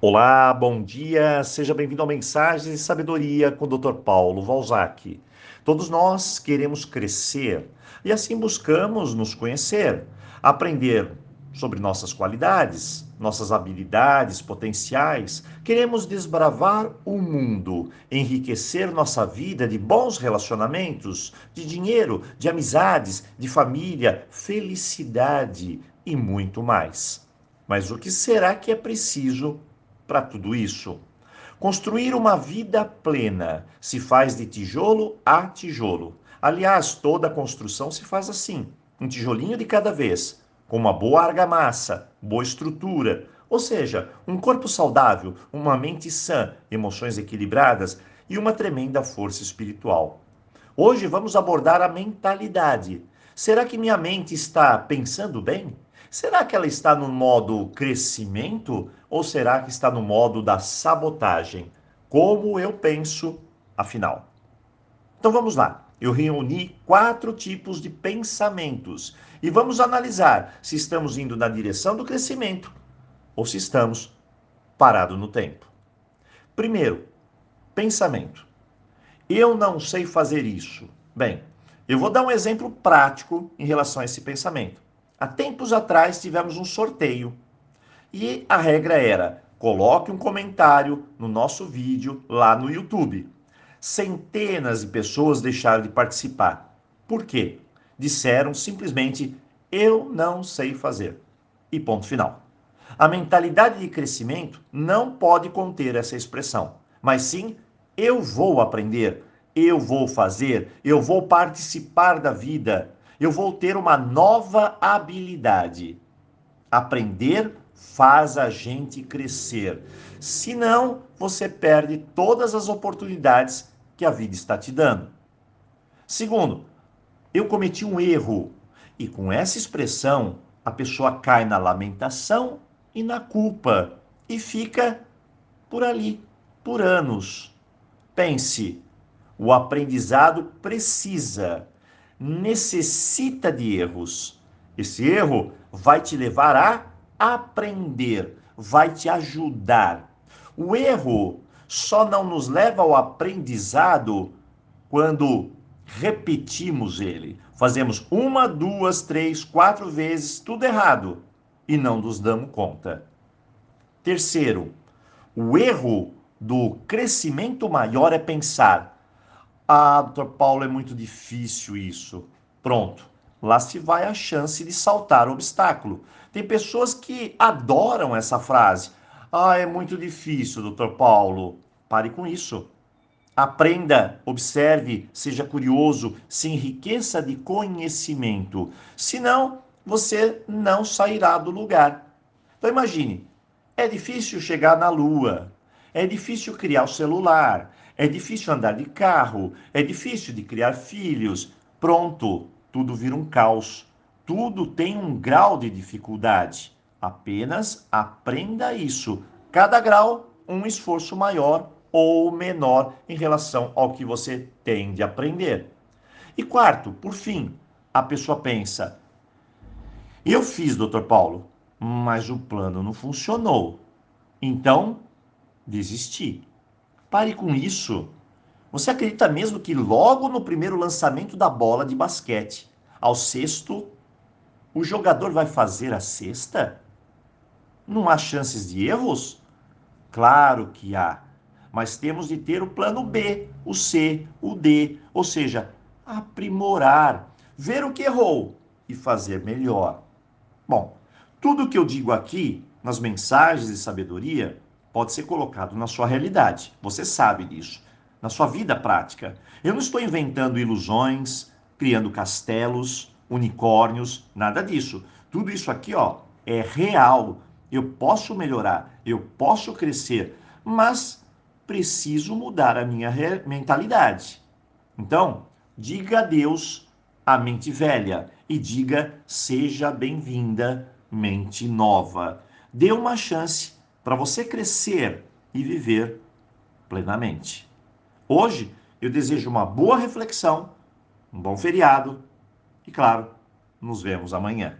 Olá, bom dia, seja bem-vindo ao Mensagens de Sabedoria com o Dr. Paulo Valzac. Todos nós queremos crescer e assim buscamos nos conhecer, aprender sobre nossas qualidades, nossas habilidades, potenciais. Queremos desbravar o mundo, enriquecer nossa vida de bons relacionamentos, de dinheiro, de amizades, de família, felicidade e muito mais. Mas o que será que é preciso para tudo isso. Construir uma vida plena se faz de tijolo a tijolo. Aliás, toda construção se faz assim, um tijolinho de cada vez, com uma boa argamassa, boa estrutura, ou seja, um corpo saudável, uma mente sã, emoções equilibradas e uma tremenda força espiritual. Hoje vamos abordar a mentalidade. Será que minha mente está pensando bem? Será que ela está no modo crescimento ou será que está no modo da sabotagem? Como eu penso, afinal? Então vamos lá. Eu reuni quatro tipos de pensamentos e vamos analisar se estamos indo na direção do crescimento ou se estamos parados no tempo. Primeiro, pensamento. Eu não sei fazer isso. Bem, eu vou dar um exemplo prático em relação a esse pensamento. Há tempos atrás tivemos um sorteio e a regra era: coloque um comentário no nosso vídeo lá no YouTube. Centenas de pessoas deixaram de participar. Por quê? Disseram simplesmente: eu não sei fazer. E ponto final. A mentalidade de crescimento não pode conter essa expressão, mas sim eu vou aprender, eu vou fazer, eu vou participar da vida, eu vou ter uma nova habilidade. Aprender faz a gente crescer. Senão, você perde todas as oportunidades que a vida está te dando. Segundo, eu cometi um erro. E com essa expressão, a pessoa cai na lamentação e na culpa e fica por ali, por anos. Pense, o aprendizado precisa necessita de erros. Esse erro vai te levar a aprender, vai te ajudar. O erro só não nos leva ao aprendizado quando repetimos ele. Fazemos uma, duas, três, quatro vezes tudo errado e não nos damos conta. Terceiro, o erro do crescimento maior é pensar: ah, doutor Paulo, é muito difícil isso. Pronto. Lá se vai a chance de saltar o obstáculo. Tem pessoas que adoram essa frase. Ah, é muito difícil, doutor Paulo. Pare com isso. Aprenda, observe, seja curioso, se enriqueça de conhecimento. Senão, você não sairá do lugar. Então imagine, é difícil chegar na lua, é difícil criar o celular, é difícil andar de carro, é difícil de criar filhos. Pronto, tudo vira um caos. Tudo tem um grau de dificuldade. Apenas aprenda isso. Cada grau, um esforço maior ou menor em relação ao que você tem de aprender. E quarto, por fim, a pessoa pensa: eu fiz, doutor Paulo, mas o plano não funcionou. Então, desisti. Pare com isso. Você acredita mesmo que logo no primeiro lançamento da bola de basquete, ao sexto, o jogador vai fazer a cesta? Não há chances de erros? Claro que há, mas temos de ter o plano B, o C, o D, ou seja, aprimorar, ver o que errou e fazer melhor. Bom, tudo que eu digo aqui nas mensagens de sabedoria pode ser colocado na sua realidade. Você sabe disso. Na sua vida prática. Eu não estou inventando ilusões, criando castelos, unicórnios, nada disso. Tudo isso aqui, ó, é real. Eu posso melhorar, eu posso crescer, mas preciso mudar a minha mentalidade. Então, diga adeus à mente velha e diga seja bem-vinda, mente nova. Dê uma chance para você crescer e viver plenamente. Hoje eu desejo uma boa reflexão, um bom feriado e, claro, nos vemos amanhã.